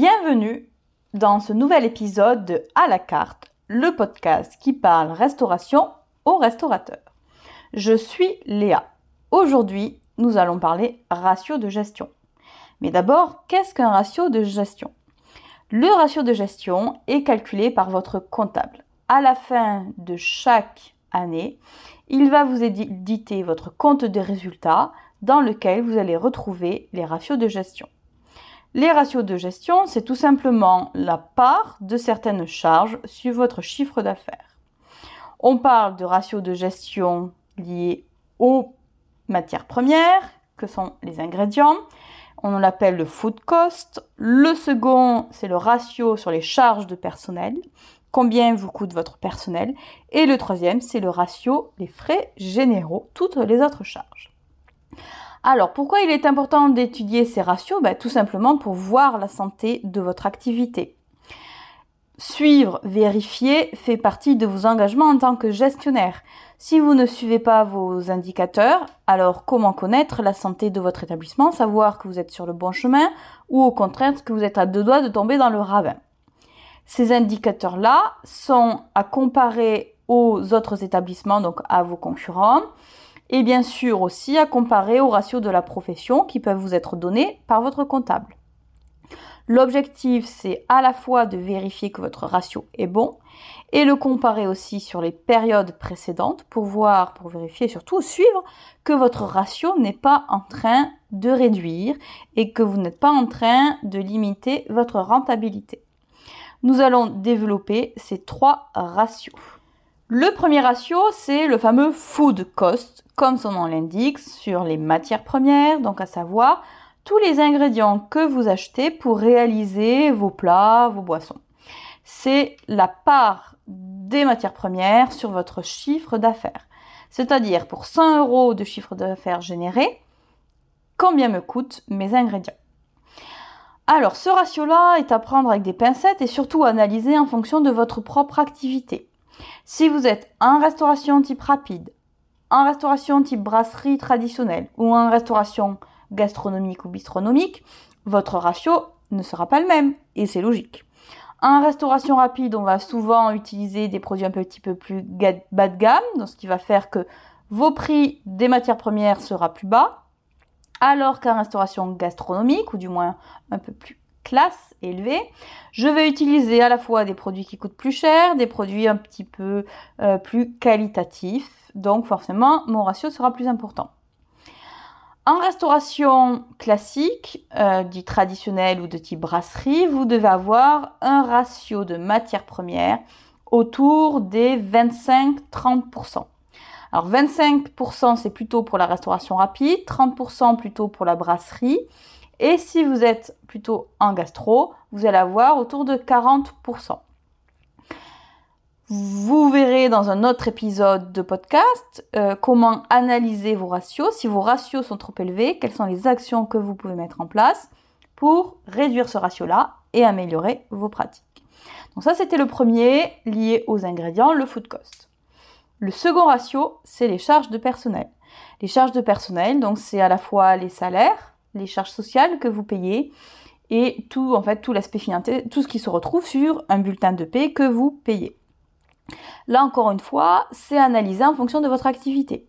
Bienvenue dans ce nouvel épisode de À la carte, le podcast qui parle restauration aux restaurateurs. Je suis Léa. Aujourd'hui, nous allons parler ratio de gestion. Mais d'abord, qu'est-ce qu'un ratio de gestion? Le ratio de gestion est calculé par votre comptable. À la fin de chaque année, il va vous éditer votre compte de résultats dans lequel vous allez retrouver les ratios de gestion. Les ratios de gestion, c'est tout simplement la part de certaines charges sur votre chiffre d'affaires. On parle de ratios de gestion liés aux matières premières, que sont les ingrédients. On l'appelle le food cost. Le second, c'est le ratio sur les charges de personnel. Combien vous coûte votre personnel. Et le troisième, c'est le ratio les frais généraux, toutes les autres charges. Alors, pourquoi il est important d'étudier ces ratios? Ben, Tout simplement pour voir la santé de votre activité. Suivre, vérifier fait partie de vos engagements en tant que gestionnaire. Si vous ne suivez pas vos indicateurs, alors comment connaître la santé de votre établissement, savoir que vous êtes sur le bon chemin ou au contraire que vous êtes à deux doigts de tomber dans le ravin? Ces indicateurs-là sont à comparer aux autres établissements, donc à vos concurrents, et bien sûr aussi à comparer aux ratios de la profession qui peuvent vous être donnés par votre comptable. L'objectif, c'est à la fois de vérifier que votre ratio est bon et le comparer aussi sur les périodes précédentes pour voir, pour vérifier, surtout suivre que votre ratio n'est pas en train de réduire et que vous n'êtes pas en train de limiter votre rentabilité. Nous allons développer ces trois ratios. Le premier ratio, c'est le fameux food cost, comme son nom l'indique, sur les matières premières, donc à savoir tous les ingrédients que vous achetez pour réaliser vos plats, vos boissons. C'est la part des matières premières sur votre chiffre d'affaires. C'est-à-dire pour 100 euros de chiffre d'affaires généré, combien me coûtent mes ingrédients? Alors, ce ratio-là est à prendre avec des pincettes et surtout analyser en fonction de votre propre activité. Si vous êtes en restauration type rapide, en restauration type brasserie traditionnelle ou en restauration gastronomique ou bistronomique, votre ratio ne sera pas le même et c'est logique. En restauration rapide, on va souvent utiliser des produits un petit peu plus bas de gamme, donc ce qui va faire que vos prix des matières premières sera plus bas, alors qu'en restauration gastronomique, ou du moins un peu plus classe élevée, je vais utiliser à la fois des produits qui coûtent plus cher, des produits un petit peu euh, plus qualitatifs, donc forcément mon ratio sera plus important. En restauration classique, euh, dit traditionnelle ou de type brasserie, vous devez avoir un ratio de matières premières autour des 25-30%. Alors 25% c'est plutôt pour la restauration rapide, 30% plutôt pour la brasserie et si vous êtes plutôt en gastro, vous allez avoir autour de 40%. Vous verrez dans un autre épisode de podcast euh, comment analyser vos ratios. Si vos ratios sont trop élevés, quelles sont les actions que vous pouvez mettre en place pour réduire ce ratio-là et améliorer vos pratiques. Donc ça, c'était le premier lié aux ingrédients, le food cost. Le second ratio, c'est les charges de personnel. Les charges de personnel, donc c'est à la fois les salaires, les charges sociales que vous payez et tout, en fait, tout l'aspect financier, tout ce qui se retrouve sur un bulletin de paie que vous payez. Là, encore une fois, c'est analysé en fonction de votre activité.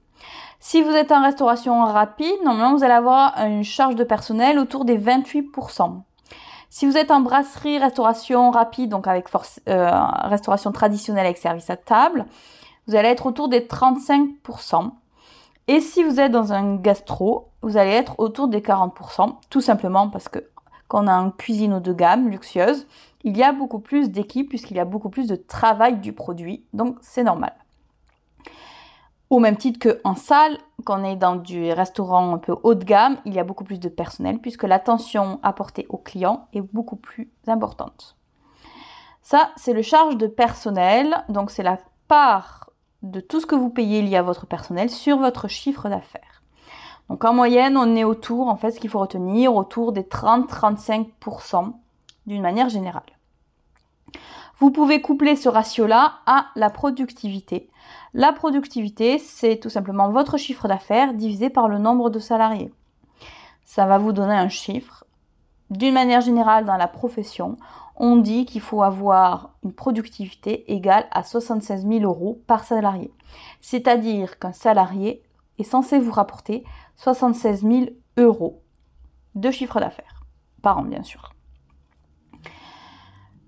Si vous êtes en restauration rapide, normalement, vous allez avoir une charge de personnel autour des 28%. Si vous êtes en brasserie, restauration rapide, donc avec euh, restauration traditionnelle avec service à table, vous allez être autour des 35%. Et si vous êtes dans un gastro, vous allez être autour des 40%, tout simplement parce que quand on a une cuisine haut de gamme, luxueuse, il y a beaucoup plus d'équipes puisqu'il y a beaucoup plus de travail du produit, donc c'est normal. Au même titre qu'en salle, quand on est dans du restaurant un peu haut de gamme, il y a beaucoup plus de personnel puisque l'attention apportée aux clients est beaucoup plus importante. Ça, c'est le charge de personnel, donc c'est la part de tout ce que vous payez lié à votre personnel sur votre chiffre d'affaires. Donc en moyenne, on est autour, en fait, ce qu'il faut retenir, autour des 30-35% d'une manière générale. Vous pouvez coupler ce ratio-là à la productivité. La productivité, c'est tout simplement votre chiffre d'affaires divisé par le nombre de salariés. Ça va vous donner un chiffre d'une manière générale dans la profession, on dit qu'il faut avoir une productivité égale à 76 000 euros par salarié. C'est-à-dire qu'un salarié censé vous rapporter 76 000 euros de chiffre d'affaires par an, bien sûr.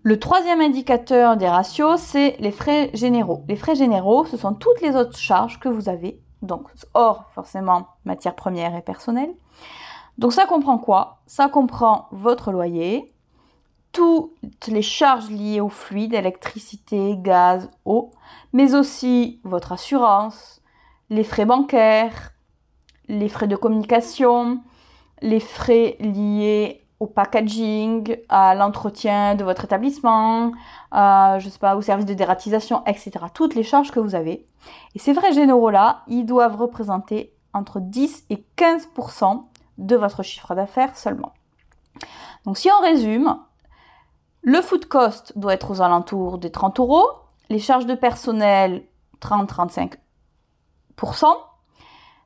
Le troisième indicateur des ratios, c'est les frais généraux. Les frais généraux, ce sont toutes les autres charges que vous avez, donc hors forcément matières premières et personnelles. Donc ça comprend quoi? Ça comprend votre loyer, toutes les charges liées au fluide, électricité, gaz, eau, mais aussi votre assurance, les frais bancaires, les frais de communication, les frais liés au packaging, à l'entretien de votre établissement, à, je sais pas, au service de dératisation, etc. Toutes les charges que vous avez. Et ces frais généraux-là, ils doivent représenter entre 10 et 15% de votre chiffre d'affaires seulement. Donc si on résume, le food cost doit être aux alentours des 30 euros, les charges de personnel 30-35%,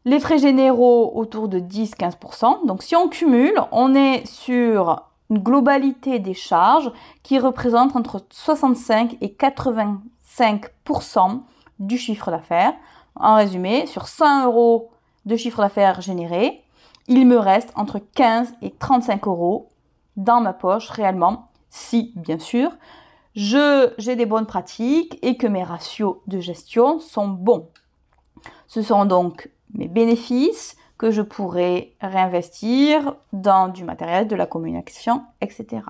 les frais généraux autour de 10-15%. Donc si on cumule, on est sur une globalité des charges qui représente entre 65 et 85% du chiffre d'affaires. En résumé, sur 100 euros de chiffre d'affaires généré, il me reste entre 15 et 35 euros dans ma poche réellement, si bien sûr j'ai des bonnes pratiques et que mes ratios de gestion sont bons. Ce sont donc mes bénéfices que je pourrais réinvestir dans du matériel, de la communication, etc.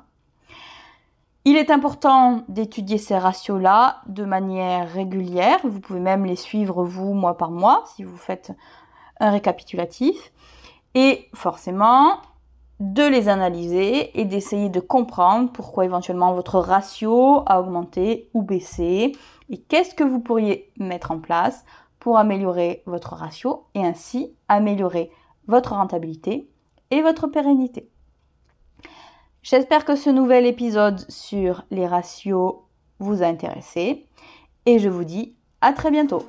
Il est important d'étudier ces ratios-là de manière régulière. Vous pouvez même les suivre vous, mois par mois, si vous faites un récapitulatif. Et forcément, de les analyser et d'essayer de comprendre pourquoi éventuellement votre ratio a augmenté ou baissé et qu'est-ce que vous pourriez mettre en place pour améliorer votre ratio et ainsi améliorer votre rentabilité et votre pérennité. J'espère que ce nouvel épisode sur les ratios vous a intéressé et je vous dis à très bientôt.